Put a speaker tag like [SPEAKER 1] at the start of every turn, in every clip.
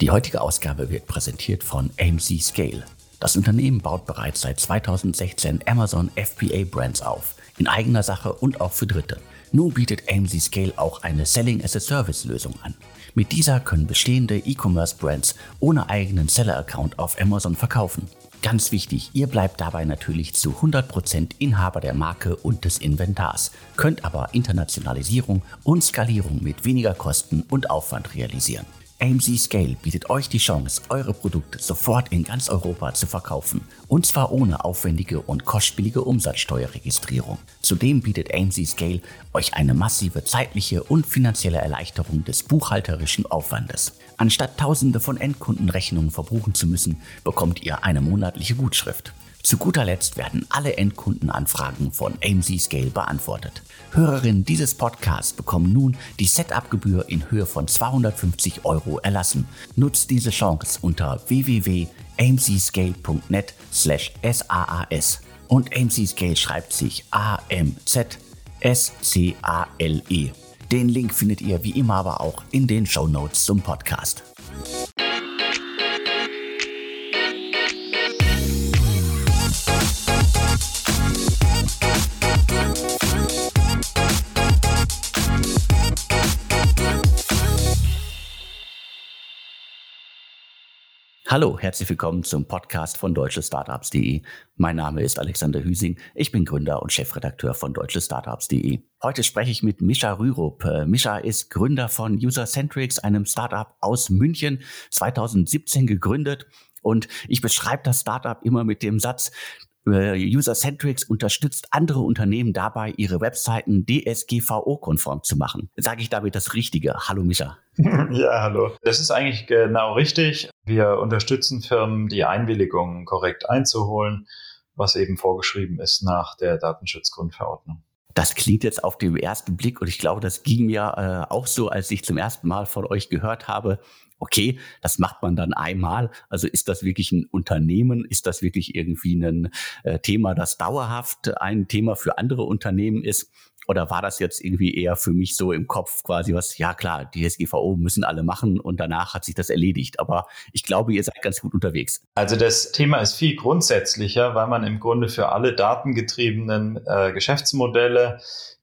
[SPEAKER 1] Die heutige Ausgabe wird präsentiert von AMC Scale. Das Unternehmen baut bereits seit 2016 Amazon FBA Brands auf, in eigener Sache und auch für Dritte. Nun bietet AMC Scale auch eine Selling as a Service Lösung an. Mit dieser können bestehende E-Commerce Brands ohne eigenen Seller-Account auf Amazon verkaufen. Ganz wichtig, ihr bleibt dabei natürlich zu 100% Inhaber der Marke und des Inventars, könnt aber Internationalisierung und Skalierung mit weniger Kosten und Aufwand realisieren. AMC Scale bietet euch die Chance, eure Produkte sofort in ganz Europa zu verkaufen. Und zwar ohne aufwendige und kostspielige Umsatzsteuerregistrierung. Zudem bietet AMC Scale euch eine massive zeitliche und finanzielle Erleichterung des buchhalterischen Aufwandes. Anstatt tausende von Endkundenrechnungen verbuchen zu müssen, bekommt ihr eine monatliche Gutschrift. Zu guter Letzt werden alle Endkundenanfragen von AMC Scale beantwortet. Hörerinnen dieses Podcasts bekommen nun die Setup-Gebühr in Höhe von 250 Euro erlassen. Nutzt diese Chance unter www.amcscale.net slash SAAS und AMC Scale schreibt sich A-M-Z-S-C-A-L-E. Den Link findet ihr wie immer aber auch in den Show Notes zum Podcast. Hallo, herzlich willkommen zum Podcast von deutschestartups.de. Mein Name ist Alexander Hüsing. Ich bin Gründer und Chefredakteur von deutschestartups.de. Heute spreche ich mit Mischa Rürup. Äh, Mischa ist Gründer von Usercentrics, einem Startup aus München, 2017 gegründet. Und ich beschreibe das Startup immer mit dem Satz, äh, User-Centrics unterstützt andere Unternehmen dabei, ihre Webseiten DSGVO-konform zu machen. Sage ich damit das Richtige? Hallo Micha.
[SPEAKER 2] Ja, hallo. Das ist eigentlich genau richtig. Wir unterstützen Firmen, die Einwilligungen korrekt einzuholen, was eben vorgeschrieben ist nach der Datenschutzgrundverordnung.
[SPEAKER 1] Das klingt jetzt auf den ersten Blick und ich glaube, das ging mir äh, auch so, als ich zum ersten Mal von euch gehört habe, okay, das macht man dann einmal. Also ist das wirklich ein Unternehmen? Ist das wirklich irgendwie ein äh, Thema, das dauerhaft ein Thema für andere Unternehmen ist? Oder war das jetzt irgendwie eher für mich so im Kopf quasi was, ja klar, die SGVO müssen alle machen und danach hat sich das erledigt. Aber ich glaube, ihr seid ganz gut unterwegs.
[SPEAKER 2] Also das Thema ist viel grundsätzlicher, weil man im Grunde für alle datengetriebenen äh, Geschäftsmodelle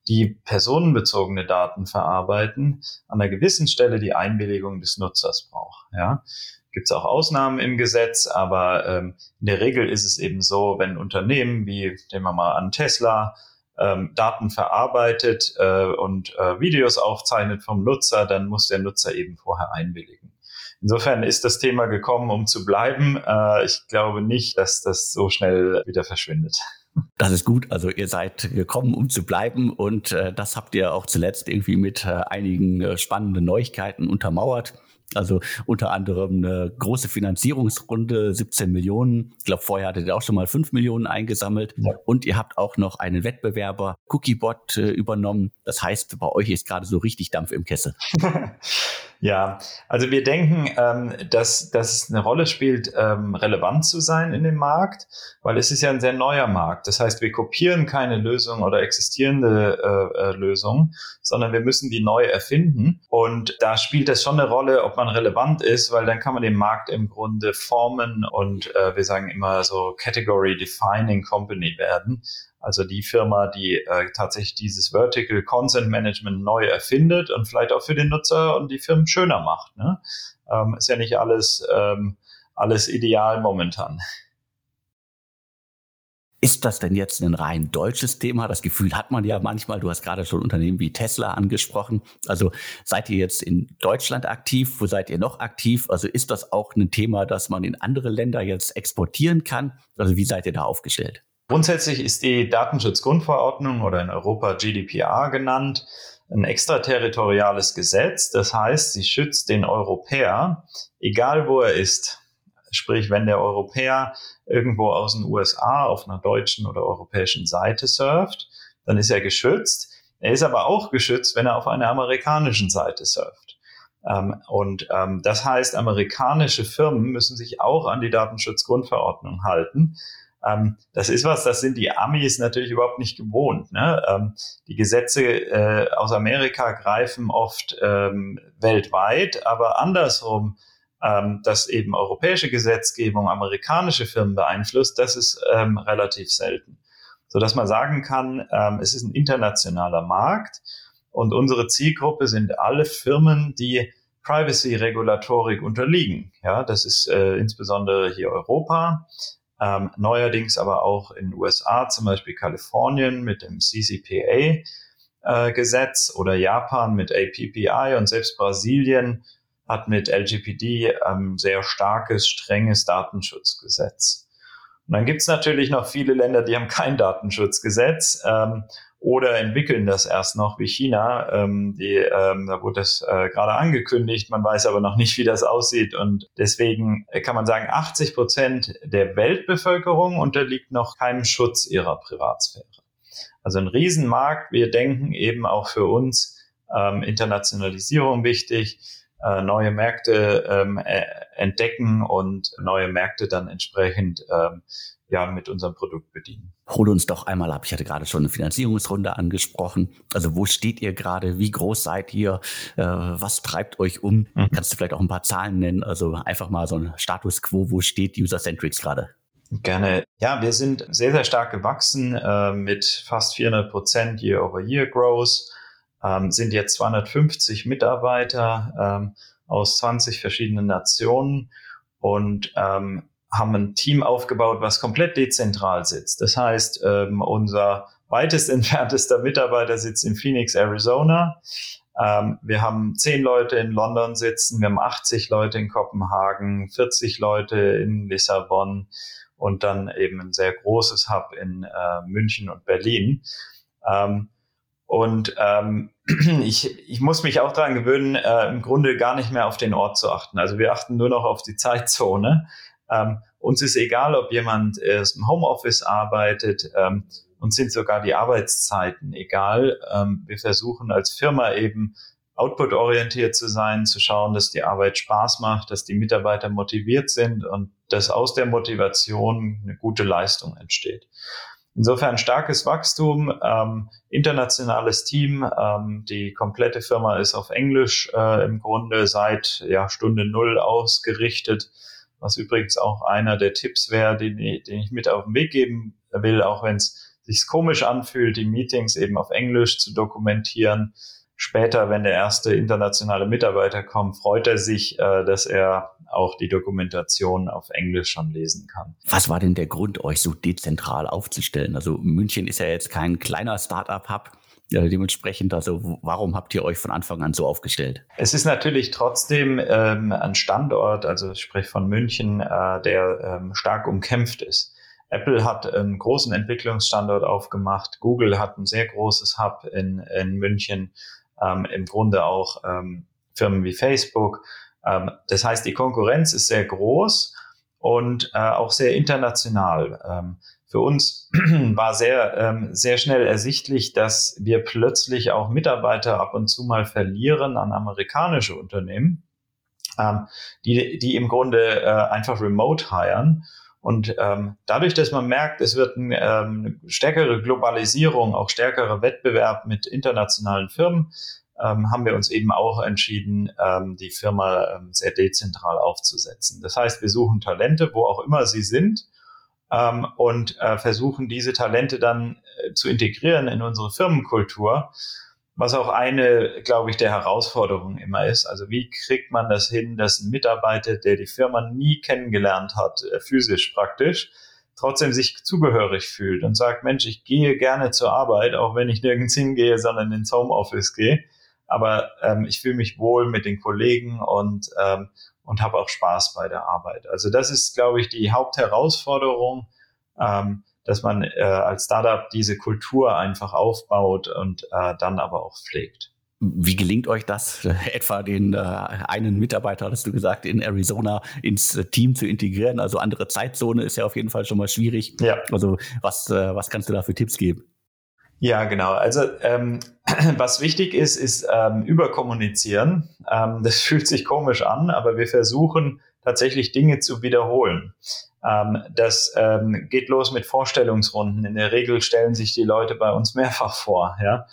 [SPEAKER 2] die personenbezogene Daten verarbeiten, an einer gewissen Stelle die Einwilligung des Nutzers braucht. Ja? Gibt es auch Ausnahmen im Gesetz, aber ähm, in der Regel ist es eben so, wenn Unternehmen wie, nehmen wir mal an Tesla, ähm, Daten verarbeitet äh, und äh, Videos aufzeichnet vom Nutzer, dann muss der Nutzer eben vorher einwilligen. Insofern ist das Thema gekommen, um zu bleiben. Äh, ich glaube nicht, dass das so schnell wieder verschwindet.
[SPEAKER 1] Das ist gut. Also ihr seid gekommen, um zu bleiben und äh, das habt ihr auch zuletzt irgendwie mit äh, einigen äh, spannenden Neuigkeiten untermauert. Also unter anderem eine große Finanzierungsrunde, 17 Millionen. Ich glaube, vorher hattet ihr auch schon mal 5 Millionen eingesammelt. Ja. Und ihr habt auch noch einen Wettbewerber, Cookiebot, äh, übernommen. Das heißt, bei euch ist gerade so richtig Dampf im Kessel.
[SPEAKER 2] Ja, also wir denken, ähm, dass, dass es eine Rolle spielt, ähm, relevant zu sein in dem Markt, weil es ist ja ein sehr neuer Markt. Das heißt, wir kopieren keine Lösung oder existierende äh, äh, Lösung, sondern wir müssen die neu erfinden. Und da spielt es schon eine Rolle, ob man relevant ist, weil dann kann man den Markt im Grunde formen und äh, wir sagen immer so Category Defining Company werden. Also die Firma, die äh, tatsächlich dieses Vertical Consent Management neu erfindet und vielleicht auch für den Nutzer und die Firmen schöner macht. Ne? Ähm, ist ja nicht alles, ähm, alles ideal momentan.
[SPEAKER 1] Ist das denn jetzt ein rein deutsches Thema? Das Gefühl hat man ja manchmal. Du hast gerade schon Unternehmen wie Tesla angesprochen. Also seid ihr jetzt in Deutschland aktiv? Wo seid ihr noch aktiv? Also ist das auch ein Thema, das man in andere Länder jetzt exportieren kann? Also wie seid ihr da aufgestellt?
[SPEAKER 2] Grundsätzlich ist die Datenschutzgrundverordnung oder in Europa GDPR genannt ein extraterritoriales Gesetz. Das heißt, sie schützt den Europäer, egal wo er ist. Sprich, wenn der Europäer irgendwo aus den USA auf einer deutschen oder europäischen Seite surft, dann ist er geschützt. Er ist aber auch geschützt, wenn er auf einer amerikanischen Seite surft. Ähm, und ähm, das heißt, amerikanische Firmen müssen sich auch an die Datenschutzgrundverordnung halten. Ähm, das ist was, das sind die Amis natürlich überhaupt nicht gewohnt. Ne? Ähm, die Gesetze äh, aus Amerika greifen oft ähm, weltweit, aber andersrum ähm, dass eben europäische Gesetzgebung amerikanische Firmen beeinflusst, das ist ähm, relativ selten. So dass man sagen kann, ähm, es ist ein internationaler Markt und unsere Zielgruppe sind alle Firmen, die Privacy-Regulatorik unterliegen. Ja, das ist äh, insbesondere hier Europa, ähm, neuerdings aber auch in den USA, zum Beispiel Kalifornien mit dem CCPA. Äh, Gesetz oder Japan mit APPI und selbst Brasilien hat mit LGPD ähm, sehr starkes, strenges Datenschutzgesetz. Und dann gibt es natürlich noch viele Länder, die haben kein Datenschutzgesetz ähm, oder entwickeln das erst noch, wie China. Ähm, die, ähm, da wurde das äh, gerade angekündigt, man weiß aber noch nicht, wie das aussieht. Und deswegen kann man sagen, 80 Prozent der Weltbevölkerung unterliegt noch keinem Schutz ihrer Privatsphäre. Also ein Riesenmarkt. Wir denken eben auch für uns ähm, Internationalisierung wichtig äh, neue Märkte ähm, äh, entdecken und neue Märkte dann entsprechend ähm, ja mit unserem Produkt bedienen.
[SPEAKER 1] Hol uns doch einmal ab. Ich hatte gerade schon eine Finanzierungsrunde angesprochen. Also wo steht ihr gerade? Wie groß seid ihr? Äh, was treibt euch um? Mhm. Kannst du vielleicht auch ein paar Zahlen nennen? Also einfach mal so ein Status quo. Wo steht User-Centrics gerade?
[SPEAKER 2] Gerne. Ja, wir sind sehr, sehr stark gewachsen äh, mit fast 400 Prozent Year-over-Year-Growth ähm, sind jetzt 250 Mitarbeiter ähm, aus 20 verschiedenen Nationen und ähm, haben ein Team aufgebaut, was komplett dezentral sitzt. Das heißt, ähm, unser weitest entferntester Mitarbeiter sitzt in Phoenix, Arizona. Ähm, wir haben zehn Leute in London sitzen, wir haben 80 Leute in Kopenhagen, 40 Leute in Lissabon und dann eben ein sehr großes Hub in äh, München und Berlin. Ähm, und ähm, ich, ich muss mich auch daran gewöhnen, äh, im Grunde gar nicht mehr auf den Ort zu achten. Also wir achten nur noch auf die Zeitzone. Ähm, uns ist egal, ob jemand erst im Homeoffice arbeitet. Ähm, uns sind sogar die Arbeitszeiten egal. Ähm, wir versuchen als Firma eben output-orientiert zu sein, zu schauen, dass die Arbeit Spaß macht, dass die Mitarbeiter motiviert sind und dass aus der Motivation eine gute Leistung entsteht. Insofern starkes Wachstum, ähm, internationales Team. Ähm, die komplette Firma ist auf Englisch äh, im Grunde seit ja, Stunde Null ausgerichtet, was übrigens auch einer der Tipps wäre, den, den ich mit auf den Weg geben will, auch wenn es sich komisch anfühlt, die Meetings eben auf Englisch zu dokumentieren später, wenn der erste internationale Mitarbeiter kommt, freut er sich, äh, dass er auch die Dokumentation auf Englisch schon lesen kann.
[SPEAKER 1] Was war denn der Grund, euch so dezentral aufzustellen? Also München ist ja jetzt kein kleiner Startup-Hub. Ja, dementsprechend, also warum habt ihr euch von Anfang an so aufgestellt?
[SPEAKER 2] Es ist natürlich trotzdem ähm, ein Standort, also ich spreche von München, äh, der ähm, stark umkämpft ist. Apple hat einen großen Entwicklungsstandort aufgemacht, Google hat ein sehr großes Hub in, in München ähm, im Grunde auch ähm, Firmen wie Facebook. Ähm, das heißt, die Konkurrenz ist sehr groß und äh, auch sehr international. Ähm, für uns war sehr, ähm, sehr schnell ersichtlich, dass wir plötzlich auch Mitarbeiter ab und zu mal verlieren an amerikanische Unternehmen, ähm, die, die im Grunde äh, einfach remote hiren. Und ähm, dadurch, dass man merkt, es wird ein, ähm, eine stärkere Globalisierung, auch stärkerer Wettbewerb mit internationalen Firmen, ähm, haben wir uns eben auch entschieden, ähm, die Firma ähm, sehr dezentral aufzusetzen. Das heißt, wir suchen Talente, wo auch immer sie sind, ähm, und äh, versuchen diese Talente dann äh, zu integrieren in unsere Firmenkultur was auch eine, glaube ich, der Herausforderungen immer ist. Also wie kriegt man das hin, dass ein Mitarbeiter, der die Firma nie kennengelernt hat, äh, physisch praktisch, trotzdem sich zugehörig fühlt und sagt, Mensch, ich gehe gerne zur Arbeit, auch wenn ich nirgends hingehe, sondern ins Homeoffice gehe. Aber ähm, ich fühle mich wohl mit den Kollegen und, ähm, und habe auch Spaß bei der Arbeit. Also das ist, glaube ich, die Hauptherausforderung. Ähm, dass man äh, als Startup diese Kultur einfach aufbaut und äh, dann aber auch pflegt.
[SPEAKER 1] Wie gelingt euch das, etwa den äh, einen Mitarbeiter, hast du gesagt, in Arizona ins Team zu integrieren? Also andere Zeitzone ist ja auf jeden Fall schon mal schwierig. Ja. Also was, äh, was kannst du da für Tipps geben?
[SPEAKER 2] Ja, genau. Also ähm, was wichtig ist, ist ähm, überkommunizieren. Ähm, das fühlt sich komisch an, aber wir versuchen tatsächlich Dinge zu wiederholen. Ähm, das ähm, geht los mit Vorstellungsrunden. In der Regel stellen sich die Leute bei uns mehrfach vor. Ja?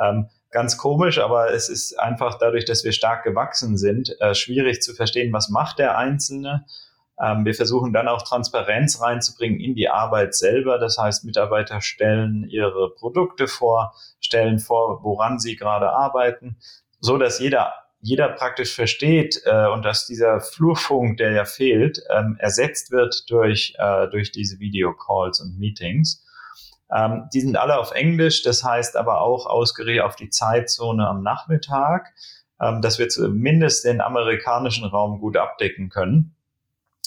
[SPEAKER 2] Ähm, ganz komisch, aber es ist einfach dadurch, dass wir stark gewachsen sind, äh, schwierig zu verstehen, was macht der Einzelne. Ähm, wir versuchen dann auch Transparenz reinzubringen in die Arbeit selber. Das heißt, Mitarbeiter stellen ihre Produkte vor, stellen vor, woran sie gerade arbeiten, so dass jeder jeder praktisch versteht äh, und dass dieser Flurfunk, der ja fehlt, ähm, ersetzt wird durch, äh, durch diese Videocalls und Meetings. Ähm, die sind alle auf Englisch, das heißt aber auch ausgerichtet auf die Zeitzone am Nachmittag, ähm, dass wir zumindest den amerikanischen Raum gut abdecken können.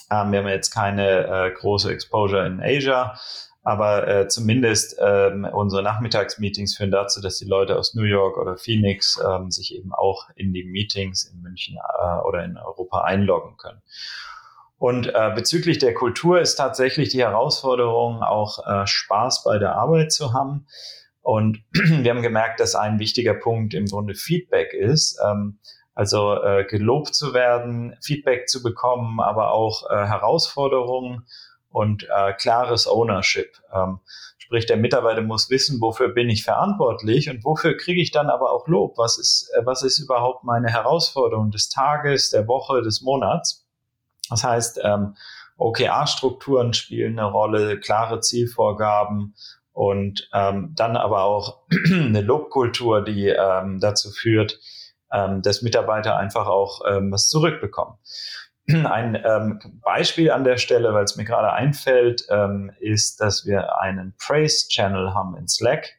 [SPEAKER 2] Ähm, wir haben jetzt keine äh, große Exposure in Asia, aber äh, zumindest ähm, unsere Nachmittagsmeetings führen dazu, dass die Leute aus New York oder Phoenix ähm, sich eben auch in die Meetings in München äh, oder in Europa einloggen können. Und äh, bezüglich der Kultur ist tatsächlich die Herausforderung, auch äh, Spaß bei der Arbeit zu haben. Und wir haben gemerkt, dass ein wichtiger Punkt im Grunde Feedback ist. Ähm, also äh, gelobt zu werden, Feedback zu bekommen, aber auch äh, Herausforderungen und äh, klares Ownership. Ähm, sprich, der Mitarbeiter muss wissen, wofür bin ich verantwortlich und wofür kriege ich dann aber auch Lob? Was ist, äh, was ist überhaupt meine Herausforderung des Tages, der Woche, des Monats? Das heißt, ähm, OKR-Strukturen spielen eine Rolle, klare Zielvorgaben und ähm, dann aber auch eine Lobkultur, die ähm, dazu führt, ähm, dass Mitarbeiter einfach auch ähm, was zurückbekommen. Ein ähm, Beispiel an der Stelle, weil es mir gerade einfällt, ähm, ist, dass wir einen Praise-Channel haben in Slack.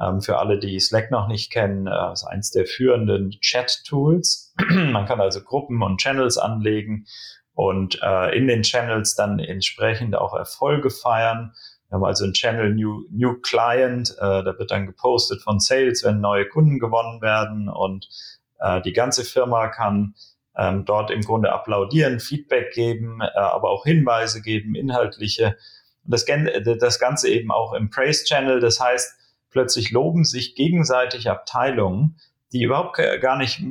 [SPEAKER 2] Ähm, für alle, die Slack noch nicht kennen, äh, ist eins der führenden Chat-Tools. Man kann also Gruppen und Channels anlegen und äh, in den Channels dann entsprechend auch Erfolge feiern. Wir haben also einen Channel New, New Client, äh, da wird dann gepostet von Sales, wenn neue Kunden gewonnen werden und äh, die ganze Firma kann ähm, dort im Grunde applaudieren, Feedback geben, äh, aber auch Hinweise geben, inhaltliche. Und das, das Ganze eben auch im Praise Channel. Das heißt, plötzlich loben sich gegenseitig Abteilungen, die überhaupt gar nicht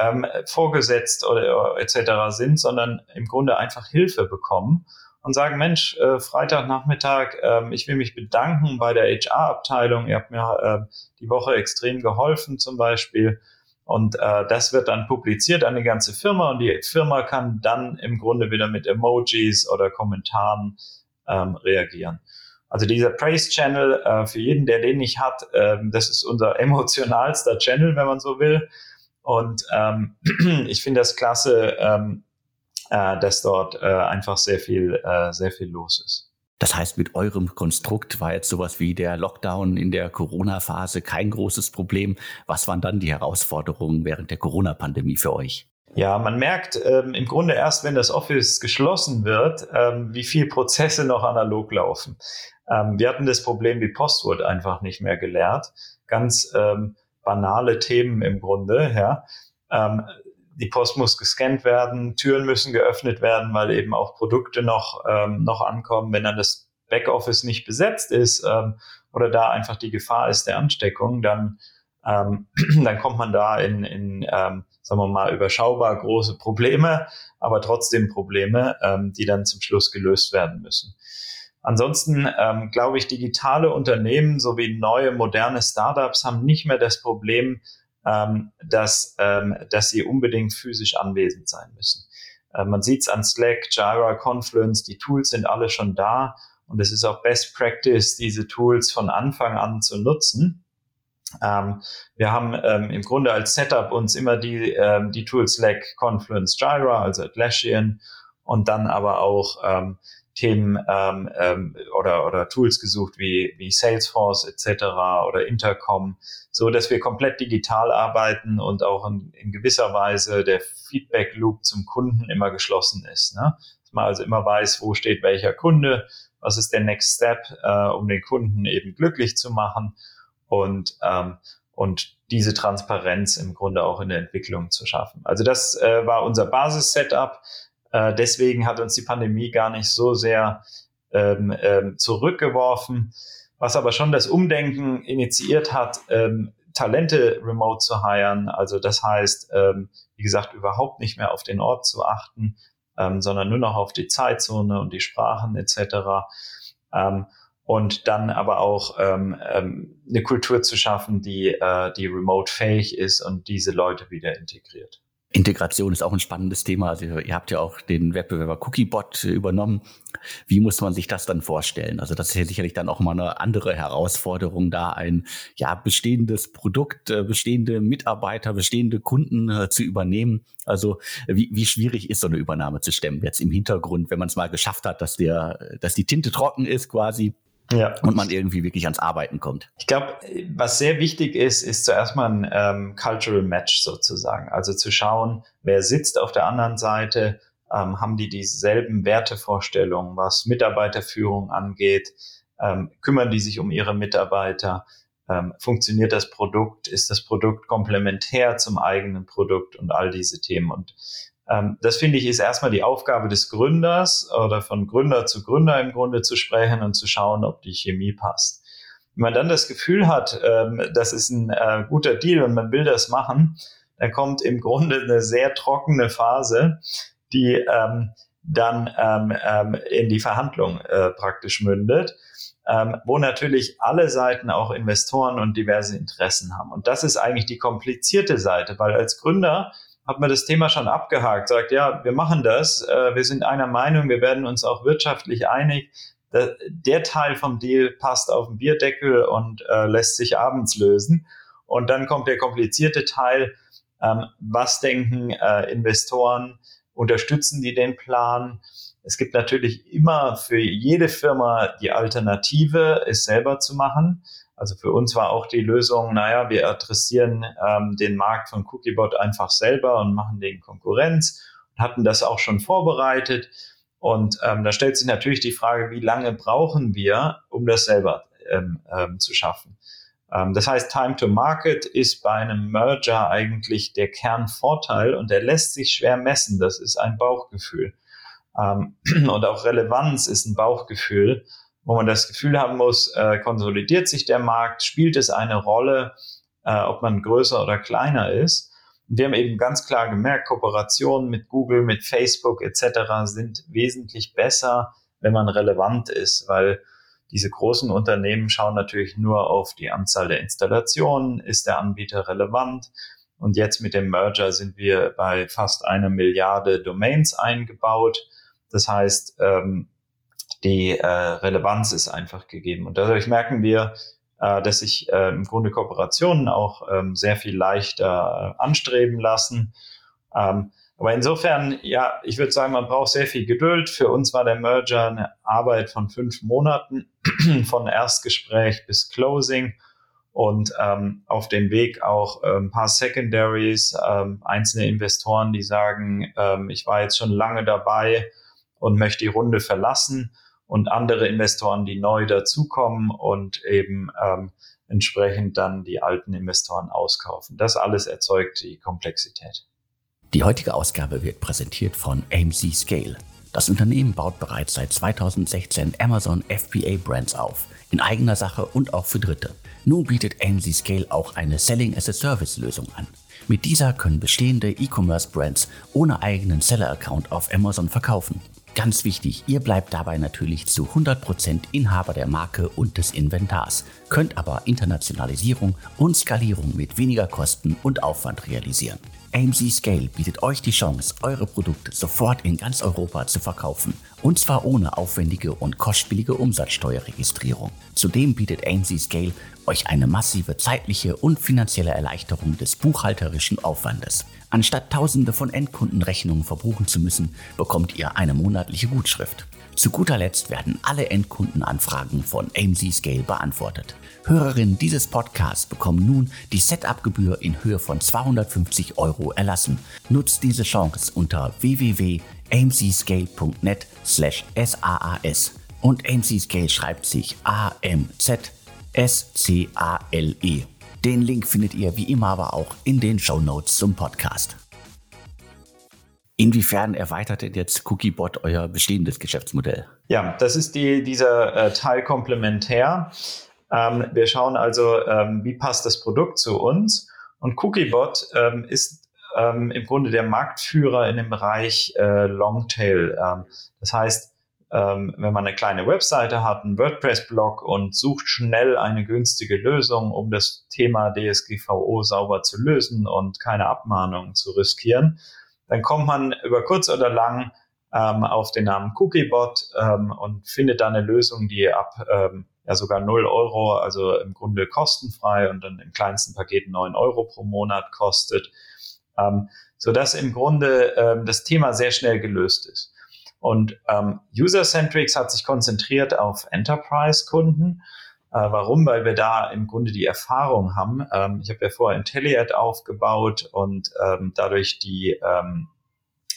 [SPEAKER 2] ähm, vorgesetzt oder, oder etc. sind, sondern im Grunde einfach Hilfe bekommen und sagen, Mensch, äh, Freitagnachmittag, äh, ich will mich bedanken bei der HR-Abteilung. Ihr habt mir äh, die Woche extrem geholfen zum Beispiel. Und äh, das wird dann publiziert an die ganze Firma und die Firma kann dann im Grunde wieder mit Emojis oder Kommentaren ähm, reagieren. Also dieser Praise Channel, äh, für jeden, der den nicht hat, äh, das ist unser emotionalster Channel, wenn man so will. Und ähm, ich finde das klasse, ähm, äh, dass dort äh, einfach sehr viel, äh, sehr viel los ist.
[SPEAKER 1] Das heißt, mit eurem Konstrukt war jetzt sowas wie der Lockdown in der Corona-Phase kein großes Problem. Was waren dann die Herausforderungen während der Corona-Pandemie für euch?
[SPEAKER 2] Ja, man merkt ähm, im Grunde erst, wenn das Office geschlossen wird, ähm, wie viel Prozesse noch analog laufen. Ähm, wir hatten das Problem, die Post wurde einfach nicht mehr gelehrt. Ganz ähm, banale Themen im Grunde, ja. Die Post muss gescannt werden, Türen müssen geöffnet werden, weil eben auch Produkte noch, ähm, noch ankommen. Wenn dann das Backoffice nicht besetzt ist ähm, oder da einfach die Gefahr ist der Ansteckung, dann, ähm, dann kommt man da in, in ähm, sagen wir mal, überschaubar große Probleme, aber trotzdem Probleme, ähm, die dann zum Schluss gelöst werden müssen. Ansonsten ähm, glaube ich, digitale Unternehmen sowie neue, moderne Startups haben nicht mehr das Problem, ähm, dass, ähm, dass sie unbedingt physisch anwesend sein müssen. Äh, man sieht es an Slack, Jira, Confluence, die Tools sind alle schon da und es ist auch Best Practice, diese Tools von Anfang an zu nutzen. Ähm, wir haben ähm, im Grunde als Setup uns immer die, ähm, die Tools Slack, Confluence, Jira, also Atlassian und dann aber auch ähm, Themen ähm, ähm, oder, oder Tools gesucht wie, wie Salesforce etc. oder Intercom, so dass wir komplett digital arbeiten und auch in, in gewisser Weise der Feedback Loop zum Kunden immer geschlossen ist. Ne? Dass man also immer weiß, wo steht welcher Kunde, was ist der Next Step, äh, um den Kunden eben glücklich zu machen und ähm, und diese Transparenz im Grunde auch in der Entwicklung zu schaffen. Also das äh, war unser Basis-Setup. Äh, deswegen hat uns die Pandemie gar nicht so sehr ähm, ähm, zurückgeworfen. Was aber schon das Umdenken initiiert hat, ähm, Talente remote zu hiren. Also das heißt, ähm, wie gesagt, überhaupt nicht mehr auf den Ort zu achten, ähm, sondern nur noch auf die Zeitzone und die Sprachen etc. Ähm, und dann aber auch eine Kultur zu schaffen, die, äh, die remote fähig ist und diese Leute wieder integriert.
[SPEAKER 1] Integration ist auch ein spannendes Thema. Also ihr habt ja auch den Wettbewerber Cookiebot übernommen. Wie muss man sich das dann vorstellen? Also das ist ja sicherlich dann auch mal eine andere Herausforderung, da ein ja bestehendes Produkt, äh, bestehende Mitarbeiter, bestehende Kunden äh, zu übernehmen. Also wie, wie schwierig ist so eine Übernahme zu stemmen jetzt im Hintergrund, wenn man es mal geschafft hat, dass der, dass die Tinte trocken ist quasi ja. und man irgendwie wirklich ans Arbeiten kommt.
[SPEAKER 2] Ich glaube, was sehr wichtig ist, ist zuerst mal ein ähm, Cultural Match sozusagen. Also zu schauen, wer sitzt auf der anderen Seite, ähm, haben die dieselben Wertevorstellungen, was Mitarbeiterführung angeht, ähm, kümmern die sich um ihre Mitarbeiter, ähm, funktioniert das Produkt, ist das Produkt komplementär zum eigenen Produkt und all diese Themen. Und das finde ich ist erstmal die Aufgabe des Gründers oder von Gründer zu Gründer im Grunde zu sprechen und zu schauen, ob die Chemie passt. Wenn man dann das Gefühl hat, ähm, das ist ein äh, guter Deal und man will das machen, dann kommt im Grunde eine sehr trockene Phase, die ähm, dann ähm, ähm, in die Verhandlung äh, praktisch mündet, ähm, wo natürlich alle Seiten auch Investoren und diverse Interessen haben. Und das ist eigentlich die komplizierte Seite, weil als Gründer hat man das Thema schon abgehakt, sagt, ja, wir machen das, äh, wir sind einer Meinung, wir werden uns auch wirtschaftlich einig. Der, der Teil vom Deal passt auf den Bierdeckel und äh, lässt sich abends lösen. Und dann kommt der komplizierte Teil, ähm, was denken äh, Investoren, unterstützen die den Plan? Es gibt natürlich immer für jede Firma die Alternative, es selber zu machen. Also für uns war auch die Lösung, naja, wir adressieren ähm, den Markt von Cookiebot einfach selber und machen den Konkurrenz und hatten das auch schon vorbereitet. Und ähm, da stellt sich natürlich die Frage, wie lange brauchen wir, um das selber ähm, ähm, zu schaffen? Ähm, das heißt, Time to Market ist bei einem Merger eigentlich der Kernvorteil und der lässt sich schwer messen. Das ist ein Bauchgefühl. Ähm, und auch Relevanz ist ein Bauchgefühl wo man das Gefühl haben muss, äh, konsolidiert sich der Markt, spielt es eine Rolle, äh, ob man größer oder kleiner ist. Und wir haben eben ganz klar gemerkt, Kooperationen mit Google, mit Facebook etc. sind wesentlich besser, wenn man relevant ist, weil diese großen Unternehmen schauen natürlich nur auf die Anzahl der Installationen, ist der Anbieter relevant. Und jetzt mit dem Merger sind wir bei fast einer Milliarde Domains eingebaut. Das heißt, ähm, die äh, Relevanz ist einfach gegeben. Und dadurch merken wir, äh, dass sich äh, im Grunde Kooperationen auch ähm, sehr viel leichter äh, anstreben lassen. Ähm, aber insofern, ja, ich würde sagen, man braucht sehr viel Geduld. Für uns war der Merger eine Arbeit von fünf Monaten, von Erstgespräch bis Closing und ähm, auf dem Weg auch äh, ein paar Secondaries, ähm, einzelne Investoren, die sagen, ähm, ich war jetzt schon lange dabei und möchte die Runde verlassen und andere Investoren, die neu dazukommen und eben ähm, entsprechend dann die alten Investoren auskaufen. Das alles erzeugt die Komplexität.
[SPEAKER 1] Die heutige Ausgabe wird präsentiert von AMC Scale. Das Unternehmen baut bereits seit 2016 Amazon FBA Brands auf, in eigener Sache und auch für Dritte. Nun bietet AMC Scale auch eine Selling as a Service Lösung an. Mit dieser können bestehende E-Commerce Brands ohne eigenen Seller-Account auf Amazon verkaufen. Ganz wichtig, ihr bleibt dabei natürlich zu 100% Inhaber der Marke und des Inventars, könnt aber Internationalisierung und Skalierung mit weniger Kosten und Aufwand realisieren. AMC Scale bietet euch die Chance, eure Produkte sofort in ganz Europa zu verkaufen. Und zwar ohne aufwendige und kostspielige Umsatzsteuerregistrierung. Zudem bietet AMC Scale euch eine massive zeitliche und finanzielle Erleichterung des buchhalterischen Aufwandes. Anstatt tausende von Endkundenrechnungen verbuchen zu müssen, bekommt ihr eine monatliche Gutschrift. Zu guter Letzt werden alle Endkundenanfragen von AMC Scale beantwortet. Hörerinnen dieses Podcasts bekommen nun die Setup-Gebühr in Höhe von 250 Euro erlassen. Nutzt diese Chance unter www.amcscale.net slash SAAS. Und AMC Scale schreibt sich A-M-Z-S-C-A-L-E. Den Link findet ihr wie immer aber auch in den Show Notes zum Podcast. Inwiefern erweitert denn jetzt Cookiebot euer bestehendes Geschäftsmodell?
[SPEAKER 2] Ja, das ist die, dieser äh, Teil komplementär. Ähm, wir schauen also, ähm, wie passt das Produkt zu uns. Und Cookiebot ähm, ist ähm, im Grunde der Marktführer in dem Bereich äh, Longtail. Ähm, das heißt, ähm, wenn man eine kleine Webseite hat, einen WordPress-Blog und sucht schnell eine günstige Lösung, um das Thema DSGVO sauber zu lösen und keine Abmahnungen zu riskieren, dann kommt man über kurz oder lang ähm, auf den Namen Cookiebot ähm, und findet da eine Lösung, die ab ähm, ja sogar 0 Euro, also im Grunde kostenfrei und dann im kleinsten Paket 9 Euro pro Monat kostet, ähm, sodass im Grunde ähm, das Thema sehr schnell gelöst ist. Und ähm, User-Centrics hat sich konzentriert auf Enterprise-Kunden. Äh, warum? Weil wir da im Grunde die Erfahrung haben. Ähm, ich habe ja vorher IntelliAd aufgebaut und ähm, dadurch die, ähm,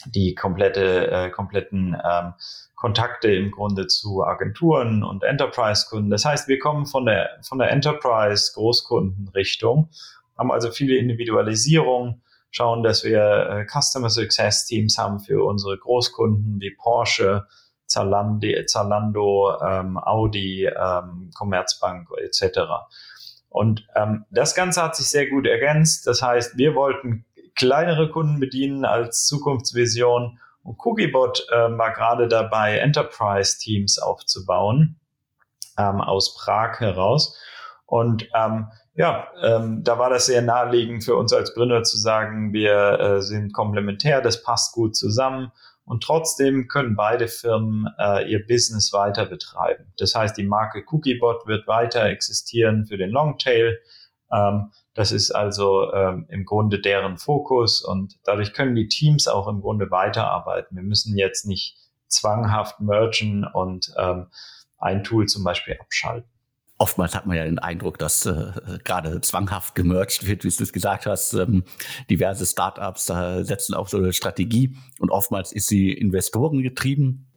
[SPEAKER 2] die komplette, äh, kompletten ähm, Kontakte im Grunde zu Agenturen und Enterprise-Kunden. Das heißt, wir kommen von der, von der Enterprise-Großkundenrichtung, haben also viele Individualisierung, schauen, dass wir äh, Customer Success Teams haben für unsere Großkunden wie Porsche, Zalando, Zalando ähm, Audi, ähm, Commerzbank etc. Und ähm, das Ganze hat sich sehr gut ergänzt. Das heißt, wir wollten kleinere Kunden bedienen als Zukunftsvision und Cookiebot äh, war gerade dabei, Enterprise-Teams aufzubauen ähm, aus Prag heraus. Und ähm, ja, ähm, da war das sehr naheliegend für uns als Gründer zu sagen, wir äh, sind komplementär, das passt gut zusammen und trotzdem können beide Firmen äh, ihr Business weiter betreiben. Das heißt, die Marke Cookiebot wird weiter existieren für den Longtail. Ähm, das ist also ähm, im Grunde deren Fokus und dadurch können die Teams auch im Grunde weiterarbeiten. Wir müssen jetzt nicht zwanghaft mergen und ähm, ein Tool zum Beispiel abschalten
[SPEAKER 1] oftmals hat man ja den Eindruck, dass äh, gerade zwanghaft gemerged wird, wie du es gesagt hast. Ähm, diverse Startups äh, setzen auf so eine Strategie und oftmals ist sie Investoren getrieben.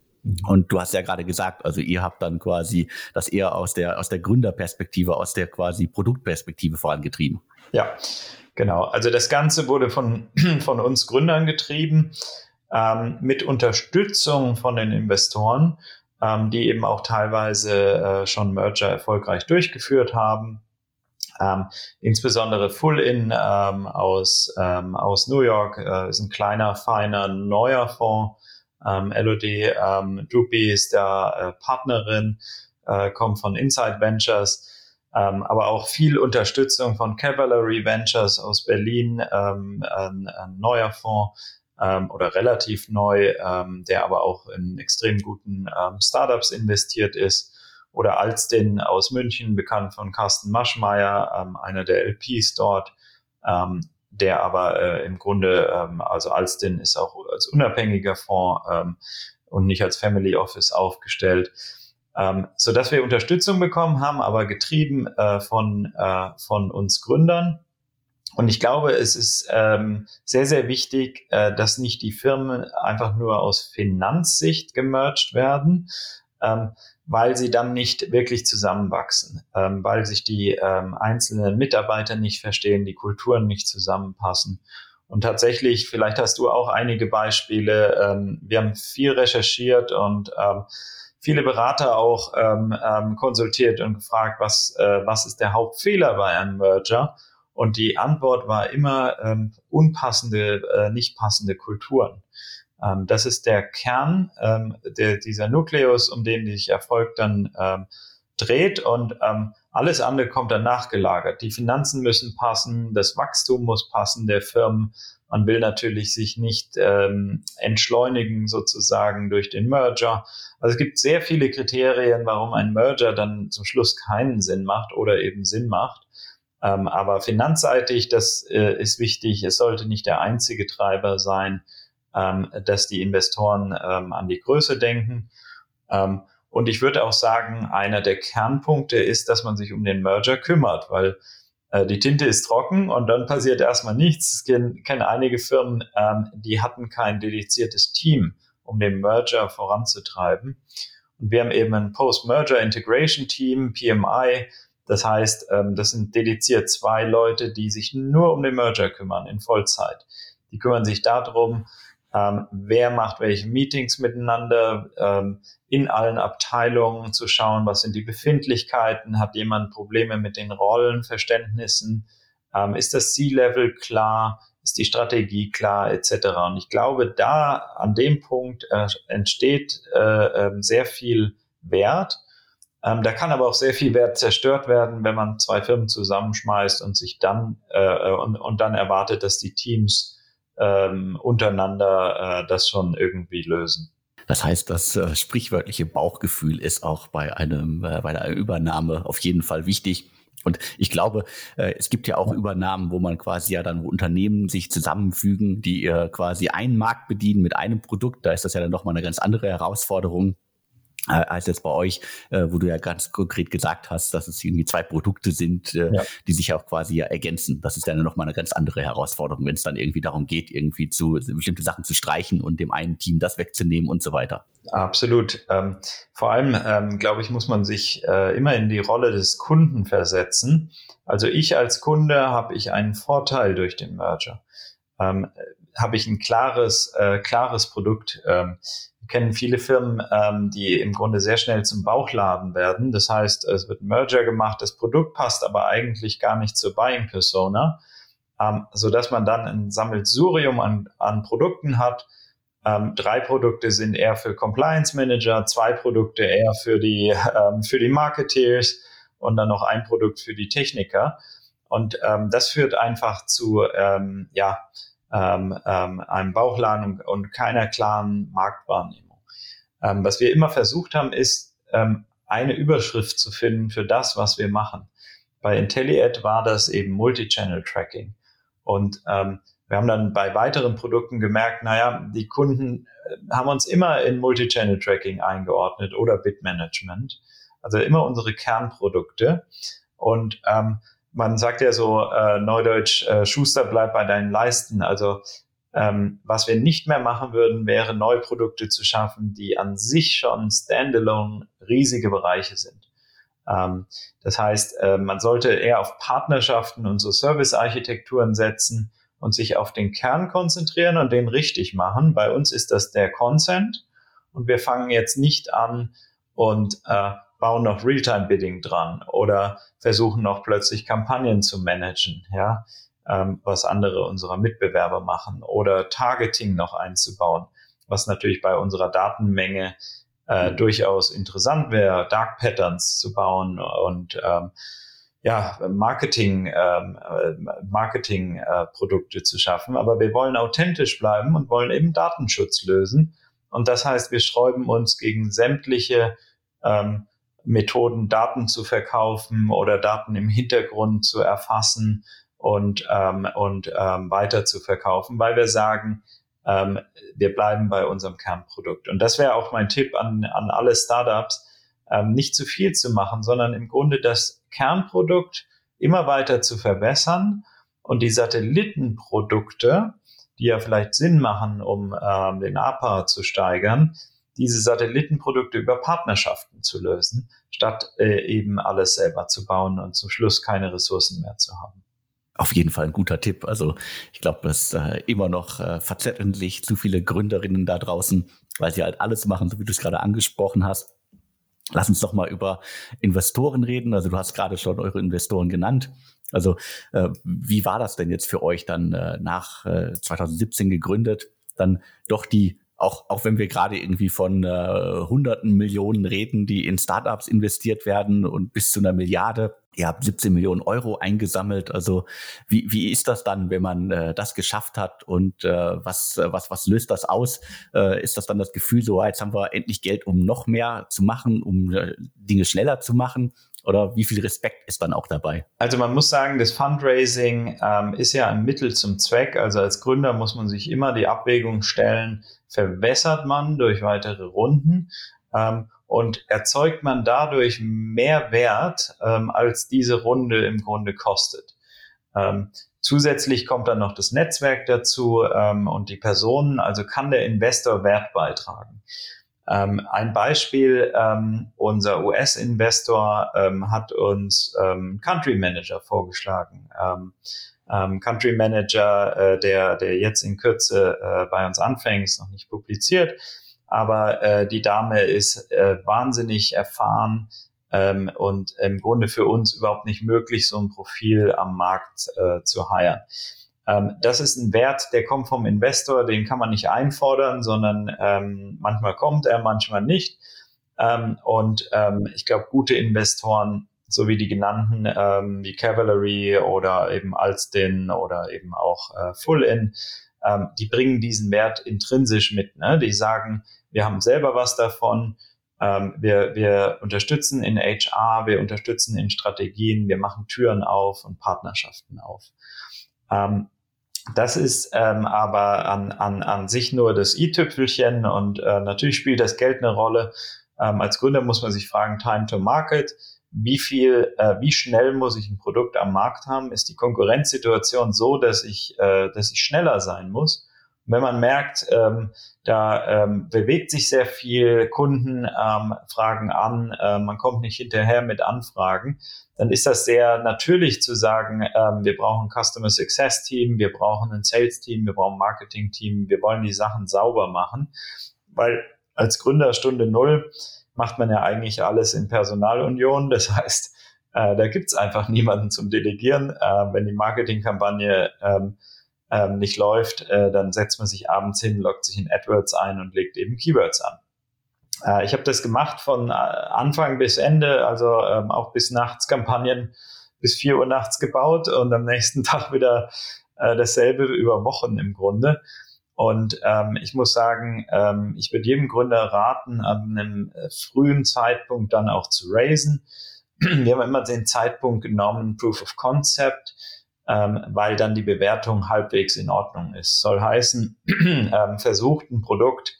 [SPEAKER 1] Und du hast ja gerade gesagt, also ihr habt dann quasi das eher aus der, aus der Gründerperspektive, aus der quasi Produktperspektive vorangetrieben.
[SPEAKER 2] Ja, genau. Also das Ganze wurde von, von uns Gründern getrieben, ähm, mit Unterstützung von den Investoren ähm, die eben auch teilweise äh, schon Merger erfolgreich durchgeführt haben. Ähm, insbesondere Full-In ähm, aus, ähm, aus New York äh, ist ein kleiner, feiner, neuer Fonds. Ähm, LOD ähm, Drupi ist da äh, Partnerin, äh, kommt von Inside Ventures, ähm, aber auch viel Unterstützung von Cavalry Ventures aus Berlin, ähm, ein, ein neuer Fonds ähm, oder relativ neu, ähm, der aber auch in extrem guten ähm, Startups investiert ist. Oder Alstin aus München, bekannt von Carsten Maschmeyer, ähm, einer der LPs dort, ähm, der aber äh, im Grunde, ähm, also Alstin ist auch als unabhängiger Fonds ähm, und nicht als Family Office aufgestellt. Ähm, so dass wir Unterstützung bekommen haben, aber getrieben äh, von, äh, von uns Gründern und ich glaube, es ist ähm, sehr, sehr wichtig, äh, dass nicht die Firmen einfach nur aus Finanzsicht gemerged werden, ähm, weil sie dann nicht wirklich zusammenwachsen, ähm, weil sich die ähm, einzelnen Mitarbeiter nicht verstehen, die Kulturen nicht zusammenpassen. Und tatsächlich, vielleicht hast du auch einige Beispiele. Ähm, wir haben viel recherchiert und ähm, viele Berater auch ähm, ähm, konsultiert und gefragt, was, äh, was ist der Hauptfehler bei einem Merger? Und die Antwort war immer ähm, unpassende, äh, nicht passende Kulturen. Ähm, das ist der Kern, ähm, der, dieser Nukleus, um den sich Erfolg dann ähm, dreht und ähm, alles andere kommt dann nachgelagert. Die Finanzen müssen passen, das Wachstum muss passen der Firmen. Man will natürlich sich nicht ähm, entschleunigen sozusagen durch den Merger. Also es gibt sehr viele Kriterien, warum ein Merger dann zum Schluss keinen Sinn macht oder eben Sinn macht. Ähm, aber finanzseitig, das äh, ist wichtig. Es sollte nicht der einzige Treiber sein, ähm, dass die Investoren ähm, an die Größe denken. Ähm, und ich würde auch sagen, einer der Kernpunkte ist, dass man sich um den Merger kümmert, weil äh, die Tinte ist trocken und dann passiert erstmal nichts. Ich kenne kenn einige Firmen, ähm, die hatten kein dediziertes Team, um den Merger voranzutreiben. Und wir haben eben ein Post-Merger Integration Team, PMI, das heißt, ähm, das sind dediziert zwei Leute, die sich nur um den Merger kümmern in Vollzeit. Die kümmern sich darum, ähm, wer macht welche Meetings miteinander, ähm, in allen Abteilungen zu schauen, was sind die Befindlichkeiten, hat jemand Probleme mit den Rollenverständnissen, ähm, ist das C-Level klar, ist die Strategie klar, etc. Und ich glaube, da an dem Punkt äh, entsteht äh, äh, sehr viel Wert. Ähm, da kann aber auch sehr viel Wert zerstört werden, wenn man zwei Firmen zusammenschmeißt und sich dann äh, und, und dann erwartet, dass die Teams ähm, untereinander äh, das schon irgendwie lösen.
[SPEAKER 1] Das heißt, das äh, sprichwörtliche Bauchgefühl ist auch bei einem äh, bei einer Übernahme auf jeden Fall wichtig. Und ich glaube, äh, es gibt ja auch Übernahmen, wo man quasi ja dann wo Unternehmen sich zusammenfügen, die äh, quasi einen Markt bedienen mit einem Produkt. Da ist das ja dann nochmal eine ganz andere Herausforderung äh, als jetzt bei euch, äh, wo du ja ganz konkret gesagt hast, dass es irgendwie zwei Produkte sind, äh, ja. die sich auch quasi ja ergänzen. Das ist dann nochmal eine ganz andere Herausforderung, wenn es dann irgendwie darum geht, irgendwie zu bestimmte Sachen zu streichen und dem einen Team das wegzunehmen und so weiter.
[SPEAKER 2] Absolut. Ähm, vor allem, ähm, glaube ich, muss man sich äh, immer in die Rolle des Kunden versetzen. Also ich als Kunde habe ich einen Vorteil durch den Merger. Ähm, habe ich ein klares, äh, klares Produkt. Ähm, kennen viele Firmen, ähm, die im Grunde sehr schnell zum Bauchladen werden. Das heißt, es wird ein Merger gemacht, das Produkt passt aber eigentlich gar nicht zur Buying Persona, ähm, so man dann ein Sammelsurium an, an Produkten hat. Ähm, drei Produkte sind eher für Compliance Manager, zwei Produkte eher für die, ähm, für die Marketeers und dann noch ein Produkt für die Techniker. Und ähm, das führt einfach zu, ähm, ja, ähm, ähm, einem Bauchladen und, und keiner klaren Marktwahrnehmung. Ähm, was wir immer versucht haben, ist ähm, eine Überschrift zu finden für das, was wir machen. Bei IntelliAd war das eben Multichannel Tracking. Und ähm, wir haben dann bei weiteren Produkten gemerkt, naja, die Kunden äh, haben uns immer in Multichannel Tracking eingeordnet oder Bitmanagement. Also immer unsere Kernprodukte. Und ähm, man sagt ja so äh, neudeutsch, äh, Schuster bleibt bei deinen Leisten. Also ähm, was wir nicht mehr machen würden, wäre Neuprodukte zu schaffen, die an sich schon standalone riesige Bereiche sind. Ähm, das heißt, äh, man sollte eher auf Partnerschaften und so Service-Architekturen setzen und sich auf den Kern konzentrieren und den richtig machen. Bei uns ist das der Consent und wir fangen jetzt nicht an und äh, bauen noch Realtime-Bidding dran oder versuchen noch plötzlich Kampagnen zu managen, ja, ähm, was andere unserer Mitbewerber machen oder Targeting noch einzubauen, was natürlich bei unserer Datenmenge äh, mhm. durchaus interessant wäre, Dark Patterns zu bauen und ähm, ja, Marketing, ähm, äh, Marketing äh, Produkte zu schaffen. Aber wir wollen authentisch bleiben und wollen eben Datenschutz lösen. Und das heißt, wir sträuben uns gegen sämtliche ähm, Methoden, Daten zu verkaufen oder Daten im Hintergrund zu erfassen und, ähm, und ähm, weiter zu verkaufen, weil wir sagen, ähm, wir bleiben bei unserem Kernprodukt. Und das wäre auch mein Tipp an, an alle Startups, ähm, nicht zu viel zu machen, sondern im Grunde das Kernprodukt immer weiter zu verbessern und die Satellitenprodukte, die ja vielleicht Sinn machen, um ähm, den APA zu steigern, diese Satellitenprodukte über Partnerschaften zu lösen, statt äh, eben alles selber zu bauen und zum Schluss keine Ressourcen mehr zu haben.
[SPEAKER 1] Auf jeden Fall ein guter Tipp. Also ich glaube, dass äh, immer noch äh, verzetteln sich zu viele Gründerinnen da draußen, weil sie halt alles machen, so wie du es gerade angesprochen hast. Lass uns doch mal über Investoren reden. Also du hast gerade schon eure Investoren genannt. Also äh, wie war das denn jetzt für euch dann äh, nach äh, 2017 gegründet? Dann doch die auch, auch wenn wir gerade irgendwie von äh, hunderten Millionen reden, die in Startups investiert werden und bis zu einer Milliarde. Ihr habt 17 Millionen Euro eingesammelt. Also wie, wie ist das dann, wenn man äh, das geschafft hat und äh, was, was, was löst das aus? Äh, ist das dann das Gefühl, so jetzt haben wir endlich Geld, um noch mehr zu machen, um äh, Dinge schneller zu machen? Oder wie viel Respekt ist dann auch dabei?
[SPEAKER 2] Also man muss sagen, das Fundraising ähm, ist ja ein Mittel zum Zweck. Also als Gründer muss man sich immer die Abwägung stellen, verwässert man durch weitere Runden ähm, und erzeugt man dadurch mehr Wert, ähm, als diese Runde im Grunde kostet. Ähm, zusätzlich kommt dann noch das Netzwerk dazu ähm, und die Personen, also kann der Investor Wert beitragen. Ähm, ein Beispiel, ähm, unser US-Investor ähm, hat uns ähm, Country Manager vorgeschlagen. Ähm, ähm, Country Manager, äh, der, der jetzt in Kürze äh, bei uns anfängt, ist noch nicht publiziert, aber äh, die Dame ist äh, wahnsinnig erfahren und im Grunde für uns überhaupt nicht möglich, so ein Profil am Markt äh, zu heiren. Ähm, das ist ein Wert, der kommt vom Investor, den kann man nicht einfordern, sondern ähm, manchmal kommt er, manchmal nicht. Ähm, und ähm, ich glaube, gute Investoren, so wie die genannten, ähm, wie Cavalry oder eben Alstin oder eben auch äh, Full-In, ähm, die bringen diesen Wert intrinsisch mit. Ne? Die sagen, wir haben selber was davon. Wir, wir unterstützen in HR, wir unterstützen in Strategien, wir machen Türen auf und Partnerschaften auf. Ähm, das ist ähm, aber an, an, an sich nur das i-Tüpfelchen und äh, natürlich spielt das Geld eine Rolle. Ähm, als Gründer muss man sich fragen, Time to Market, wie viel, äh, wie schnell muss ich ein Produkt am Markt haben? Ist die Konkurrenzsituation so, dass ich, äh, dass ich schneller sein muss? Wenn man merkt, ähm, da ähm, bewegt sich sehr viel, Kunden ähm, fragen an, äh, man kommt nicht hinterher mit Anfragen, dann ist das sehr natürlich zu sagen, ähm, wir brauchen ein Customer Success Team, wir brauchen ein Sales Team, wir brauchen ein Marketing Team, wir wollen die Sachen sauber machen, weil als Gründer Stunde Null macht man ja eigentlich alles in Personalunion. Das heißt, äh, da gibt's einfach niemanden zum Delegieren. Äh, wenn die Marketingkampagne ähm, ähm, nicht läuft, äh, dann setzt man sich abends hin, loggt sich in AdWords ein und legt eben Keywords an. Äh, ich habe das gemacht von äh, Anfang bis Ende, also ähm, auch bis nachts Kampagnen bis vier Uhr nachts gebaut und am nächsten Tag wieder äh, dasselbe über Wochen im Grunde. Und ähm, ich muss sagen, ähm, ich würde jedem Gründer raten, an einem äh, frühen Zeitpunkt dann auch zu raisen. Wir haben immer den Zeitpunkt genommen, Proof of Concept ähm, weil dann die Bewertung halbwegs in Ordnung ist. Soll heißen, ähm, versucht ein Produkt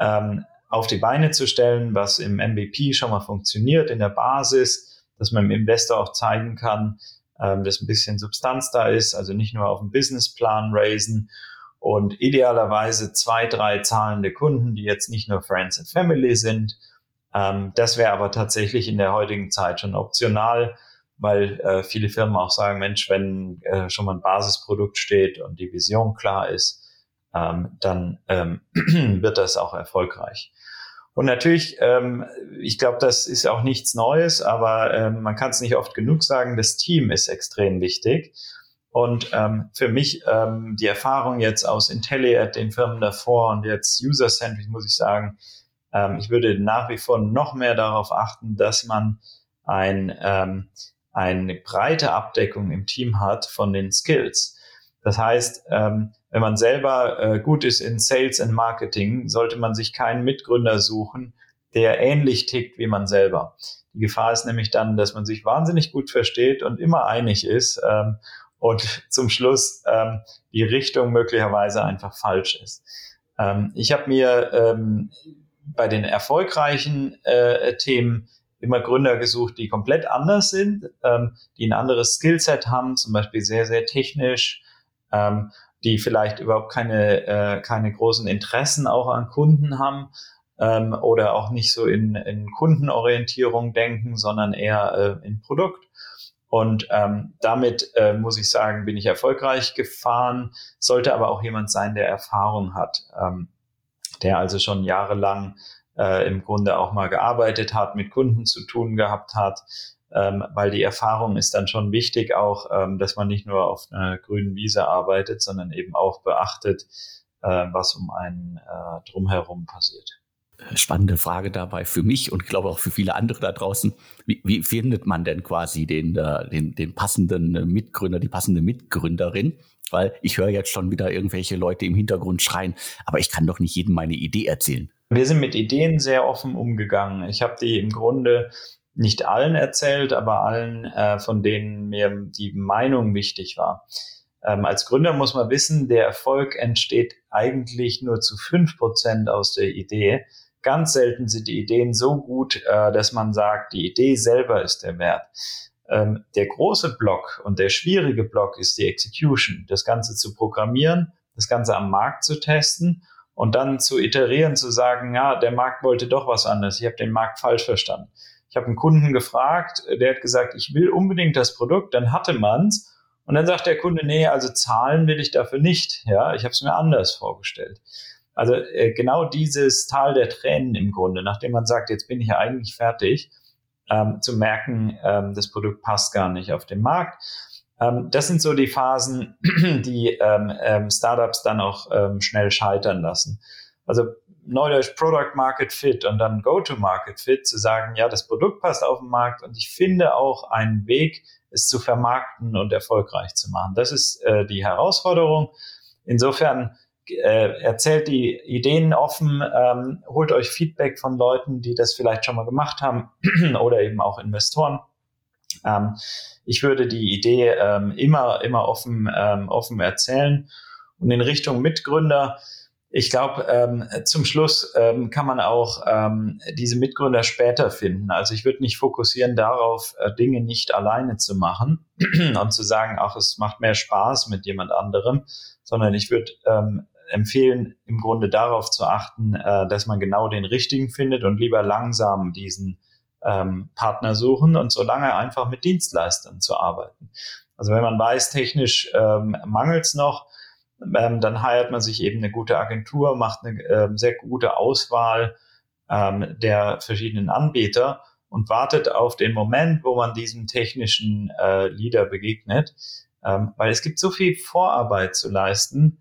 [SPEAKER 2] ähm, auf die Beine zu stellen, was im MVP schon mal funktioniert in der Basis, dass man dem Investor auch zeigen kann, ähm, dass ein bisschen Substanz da ist, also nicht nur auf dem Businessplan raisen und idealerweise zwei, drei zahlende Kunden, die jetzt nicht nur Friends and Family sind. Ähm, das wäre aber tatsächlich in der heutigen Zeit schon optional weil äh, viele Firmen auch sagen, Mensch, wenn äh, schon mal ein Basisprodukt steht und die Vision klar ist, ähm, dann ähm, wird das auch erfolgreich. Und natürlich, ähm, ich glaube, das ist auch nichts Neues, aber ähm, man kann es nicht oft genug sagen, das Team ist extrem wichtig. Und ähm, für mich ähm, die Erfahrung jetzt aus Intelliad, den Firmen davor und jetzt User-Centric, muss ich sagen, ähm, ich würde nach wie vor noch mehr darauf achten, dass man ein ähm, eine breite Abdeckung im Team hat von den Skills. Das heißt, ähm, wenn man selber äh, gut ist in Sales und Marketing, sollte man sich keinen Mitgründer suchen, der ähnlich tickt wie man selber. Die Gefahr ist nämlich dann, dass man sich wahnsinnig gut versteht und immer einig ist ähm, und zum Schluss ähm, die Richtung möglicherweise einfach falsch ist. Ähm, ich habe mir ähm, bei den erfolgreichen äh, Themen immer Gründer gesucht, die komplett anders sind, ähm, die ein anderes Skillset haben, zum Beispiel sehr, sehr technisch, ähm, die vielleicht überhaupt keine, äh, keine großen Interessen auch an Kunden haben ähm, oder auch nicht so in, in Kundenorientierung denken, sondern eher äh, in Produkt. Und ähm, damit äh, muss ich sagen, bin ich erfolgreich gefahren, sollte aber auch jemand sein, der Erfahrung hat, ähm, der also schon jahrelang äh, im Grunde auch mal gearbeitet hat, mit Kunden zu tun gehabt hat, ähm, weil die Erfahrung ist dann schon wichtig auch, ähm, dass man nicht nur auf einer grünen Wiese arbeitet, sondern eben auch beachtet, äh, was um einen äh, drumherum passiert.
[SPEAKER 1] Spannende Frage dabei für mich und ich glaube auch für viele andere da draußen. Wie, wie findet man denn quasi den, äh, den, den passenden Mitgründer, die passende Mitgründerin? Weil ich höre jetzt schon wieder irgendwelche Leute im Hintergrund schreien, aber ich kann doch nicht jedem meine Idee erzählen.
[SPEAKER 2] Wir sind mit Ideen sehr offen umgegangen. Ich habe die im Grunde nicht allen erzählt, aber allen, äh, von denen mir die Meinung wichtig war. Ähm, als Gründer muss man wissen, der Erfolg entsteht eigentlich nur zu fünf Prozent aus der Idee. Ganz selten sind die Ideen so gut, äh, dass man sagt, die Idee selber ist der Wert. Ähm, der große Block und der schwierige Block ist die Execution, das Ganze zu programmieren, das Ganze am Markt zu testen und dann zu iterieren, zu sagen, ja, der Markt wollte doch was anderes, ich habe den Markt falsch verstanden. Ich habe einen Kunden gefragt, der hat gesagt, ich will unbedingt das Produkt, dann hatte man's und dann sagt der Kunde, nee, also zahlen will ich dafür nicht. Ja, ich habe es mir anders vorgestellt. Also äh, genau dieses Tal der Tränen im Grunde, nachdem man sagt, jetzt bin ich ja eigentlich fertig, ähm, zu merken, ähm, das Produkt passt gar nicht auf den Markt. Ähm, das sind so die Phasen, die ähm, ähm, Startups dann auch ähm, schnell scheitern lassen. Also Neudeutsch Product Market Fit und dann Go-to-Market Fit zu sagen, ja, das Produkt passt auf den Markt und ich finde auch einen Weg, es zu vermarkten und erfolgreich zu machen. Das ist äh, die Herausforderung. Insofern äh, erzählt die Ideen offen, ähm, holt euch Feedback von Leuten, die das vielleicht schon mal gemacht haben oder eben auch Investoren. Ähm, ich würde die Idee ähm, immer, immer offen, ähm, offen erzählen. Und in Richtung Mitgründer, ich glaube, ähm, zum Schluss ähm, kann man auch ähm, diese Mitgründer später finden. Also ich würde nicht fokussieren darauf, äh, Dinge nicht alleine zu machen und zu sagen, ach, es macht mehr Spaß mit jemand anderem, sondern ich würde ähm, empfehlen, im Grunde darauf zu achten, äh, dass man genau den richtigen findet und lieber langsam diesen ähm, Partner suchen und so lange einfach mit Dienstleistern zu arbeiten. Also wenn man weiß, technisch ähm, mangelt es noch, ähm, dann heiert man sich eben eine gute Agentur, macht eine ähm, sehr gute Auswahl ähm, der verschiedenen Anbieter und wartet auf den Moment, wo man diesem technischen äh, Leader begegnet. Ähm, weil es gibt so viel Vorarbeit zu leisten,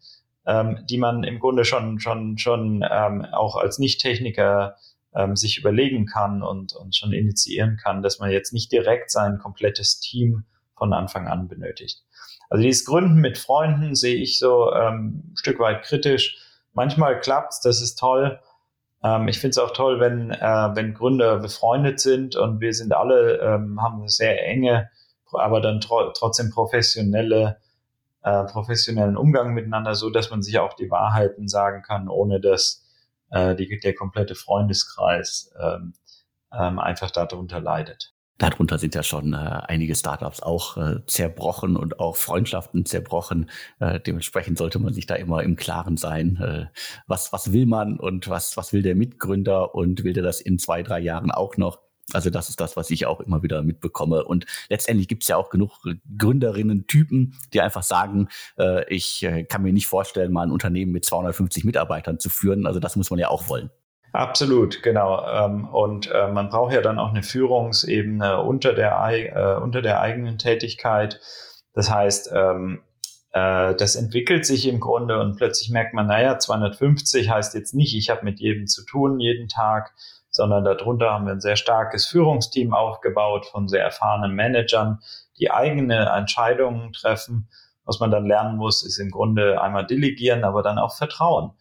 [SPEAKER 2] ähm, die man im Grunde schon, schon, schon ähm, auch als Nicht-Techniker ähm, sich überlegen kann und, und schon initiieren kann, dass man jetzt nicht direkt sein komplettes Team von Anfang an benötigt. Also dieses Gründen mit Freunden sehe ich so ähm, ein Stück weit kritisch. Manchmal klappt's, das ist toll. Ähm, ich finde es auch toll, wenn, äh, wenn Gründer befreundet sind und wir sind alle, ähm, haben eine sehr enge, aber dann tro trotzdem professionelle äh, professionellen Umgang miteinander, so dass man sich auch die Wahrheiten sagen kann, ohne dass äh, die, der komplette Freundeskreis ähm, ähm, einfach darunter leidet.
[SPEAKER 1] Darunter sind ja schon äh, einige Startups auch äh, zerbrochen und auch Freundschaften zerbrochen. Äh, dementsprechend sollte man sich da immer im Klaren sein, äh, was, was will man und was, was will der Mitgründer und will der das in zwei, drei Jahren auch noch. Also das ist das, was ich auch immer wieder mitbekomme. Und letztendlich gibt es ja auch genug Gründerinnen-Typen, die einfach sagen, äh, ich äh, kann mir nicht vorstellen, mal ein Unternehmen mit 250 Mitarbeitern zu führen. Also das muss man ja auch wollen.
[SPEAKER 2] Absolut, genau. Ähm, und äh, man braucht ja dann auch eine Führungsebene unter der, äh, unter der eigenen Tätigkeit. Das heißt, ähm, äh, das entwickelt sich im Grunde und plötzlich merkt man, naja, 250 heißt jetzt nicht, ich habe mit jedem zu tun jeden Tag, sondern darunter haben wir ein sehr starkes Führungsteam aufgebaut von sehr erfahrenen Managern, die eigene Entscheidungen treffen. Was man dann lernen muss, ist im Grunde einmal delegieren, aber dann auch vertrauen.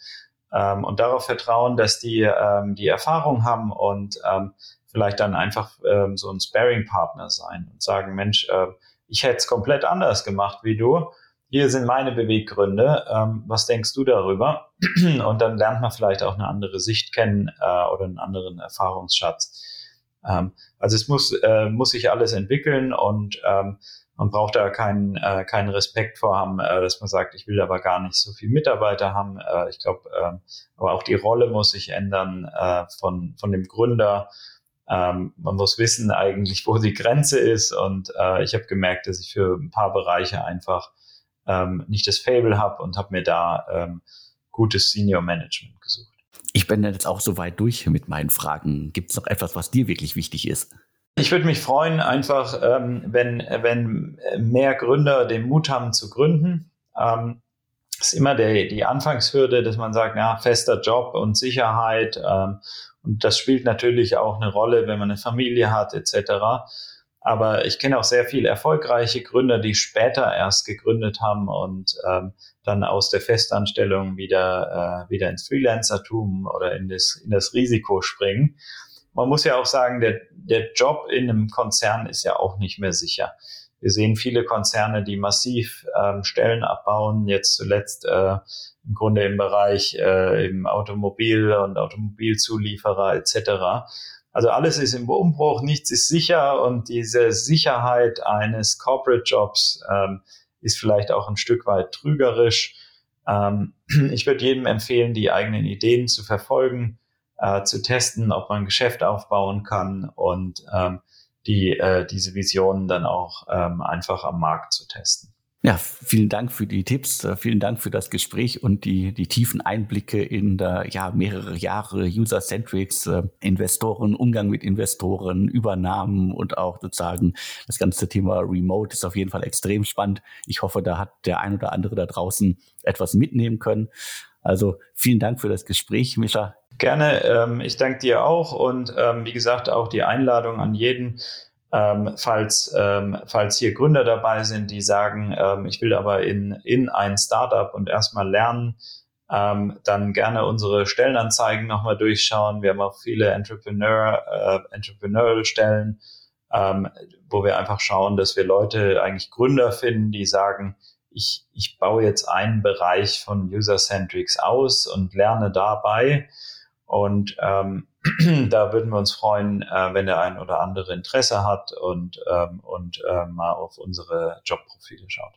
[SPEAKER 2] Ähm, und darauf vertrauen, dass die ähm, die Erfahrung haben und ähm, vielleicht dann einfach ähm, so ein Sparing-Partner sein und sagen, Mensch, äh, ich hätte es komplett anders gemacht wie du hier sind meine Beweggründe, ähm, was denkst du darüber? Und dann lernt man vielleicht auch eine andere Sicht kennen äh, oder einen anderen Erfahrungsschatz. Ähm, also es muss, äh, muss sich alles entwickeln und ähm, man braucht da keinen, äh, keinen Respekt vor haben, äh, dass man sagt, ich will aber gar nicht so viel Mitarbeiter haben. Äh, ich glaube, äh, aber auch die Rolle muss sich ändern äh, von, von dem Gründer. Ähm, man muss wissen eigentlich, wo die Grenze ist. Und ich habe gemerkt, dass ich für ein paar Bereiche einfach ähm, nicht das Fable habe und habe mir da ähm, gutes Senior Management gesucht.
[SPEAKER 1] Ich bin jetzt auch so weit durch mit meinen Fragen. Gibt es noch etwas, was dir wirklich wichtig ist?
[SPEAKER 2] Ich würde mich freuen, einfach, ähm, wenn, wenn mehr Gründer den Mut haben zu gründen. Ähm, ist immer der, die Anfangshürde, dass man sagt, ja, fester Job und Sicherheit. Ähm, und das spielt natürlich auch eine Rolle, wenn man eine Familie hat, etc. Aber ich kenne auch sehr viele erfolgreiche Gründer, die später erst gegründet haben und ähm, dann aus der Festanstellung wieder, äh, wieder ins Freelancertum oder in das, in das Risiko springen. Man muss ja auch sagen, der, der Job in einem Konzern ist ja auch nicht mehr sicher. Wir sehen viele Konzerne, die massiv ähm, Stellen abbauen, jetzt zuletzt äh, im Grunde im Bereich äh, im Automobil und Automobilzulieferer etc. Also alles ist im Umbruch, nichts ist sicher und diese Sicherheit eines Corporate Jobs ähm, ist vielleicht auch ein Stück weit trügerisch. Ähm, ich würde jedem empfehlen, die eigenen Ideen zu verfolgen, äh, zu testen, ob man ein Geschäft aufbauen kann und ähm, die, äh, diese Visionen dann auch ähm, einfach am Markt zu testen.
[SPEAKER 1] Ja, vielen Dank für die Tipps, äh, vielen Dank für das Gespräch und die, die tiefen Einblicke in der, ja, mehrere Jahre User-Centrics, äh, Investoren, Umgang mit Investoren, Übernahmen und auch sozusagen das ganze Thema Remote ist auf jeden Fall extrem spannend. Ich hoffe, da hat der ein oder andere da draußen etwas mitnehmen können. Also vielen Dank für das Gespräch, Mischa.
[SPEAKER 2] Gerne, ähm, ich danke dir auch und ähm, wie gesagt auch die Einladung an jeden, ähm, falls, ähm, falls hier Gründer dabei sind, die sagen, ähm, ich will aber in, in ein Startup und erstmal lernen, ähm, dann gerne unsere Stellenanzeigen nochmal durchschauen. Wir haben auch viele Entrepreneur, äh, Entrepreneurial-Stellen, ähm, wo wir einfach schauen, dass wir Leute, eigentlich Gründer finden, die sagen, ich, ich baue jetzt einen Bereich von User-Centrics aus und lerne dabei. Und ähm, da würden wir uns freuen, äh, wenn der ein oder andere Interesse hat und, ähm, und äh, mal auf unsere Jobprofile schaut.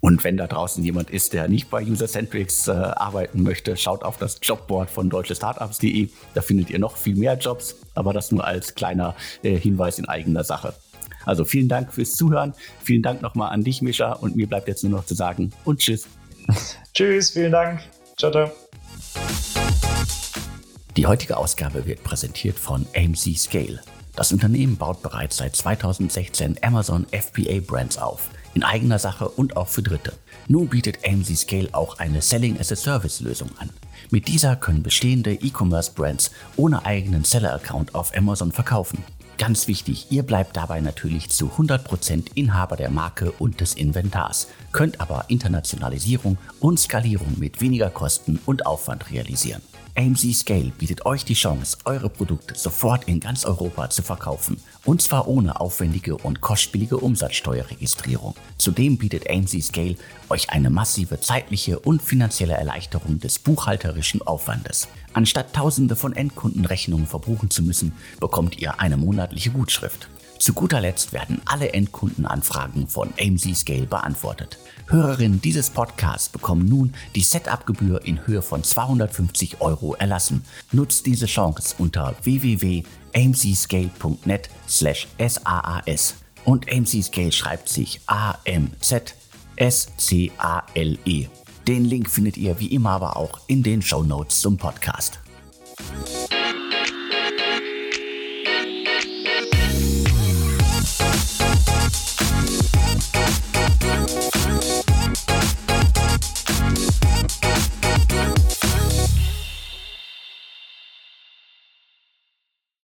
[SPEAKER 1] Und wenn da draußen jemand ist, der nicht bei User-Centrics äh, arbeiten möchte, schaut auf das Jobboard von deutschestartups.de. Da findet ihr noch viel mehr Jobs, aber das nur als kleiner äh, Hinweis in eigener Sache. Also vielen Dank fürs Zuhören. Vielen Dank nochmal an dich, Mischa. Und mir bleibt jetzt nur noch zu sagen und tschüss.
[SPEAKER 2] tschüss, vielen Dank. Ciao, ciao.
[SPEAKER 1] Die heutige Ausgabe wird präsentiert von AMC Scale. Das Unternehmen baut bereits seit 2016 Amazon FBA Brands auf, in eigener Sache und auch für Dritte. Nun bietet AMC Scale auch eine Selling as a Service Lösung an. Mit dieser können bestehende E-Commerce Brands ohne eigenen Seller-Account auf Amazon verkaufen. Ganz wichtig, ihr bleibt dabei natürlich zu 100% Inhaber der Marke und des Inventars, könnt aber Internationalisierung und Skalierung mit weniger Kosten und Aufwand realisieren. AMC Scale bietet euch die Chance, eure Produkte sofort in ganz Europa zu verkaufen. Und zwar ohne aufwendige und kostspielige Umsatzsteuerregistrierung. Zudem bietet AMC Scale euch eine massive zeitliche und finanzielle Erleichterung des buchhalterischen Aufwandes. Anstatt tausende von Endkundenrechnungen verbuchen zu müssen, bekommt ihr eine monatliche Gutschrift. Zu guter Letzt werden alle Endkundenanfragen von AMC Scale beantwortet. Hörerinnen dieses Podcasts bekommen nun die Setup-Gebühr in Höhe von 250 Euro erlassen. Nutzt diese Chance unter www.amcscale.net slash SAAS. Und AMC Scale schreibt sich A-M-Z-S-C-A-L-E. Den Link findet ihr wie immer aber auch in den Show Notes zum Podcast.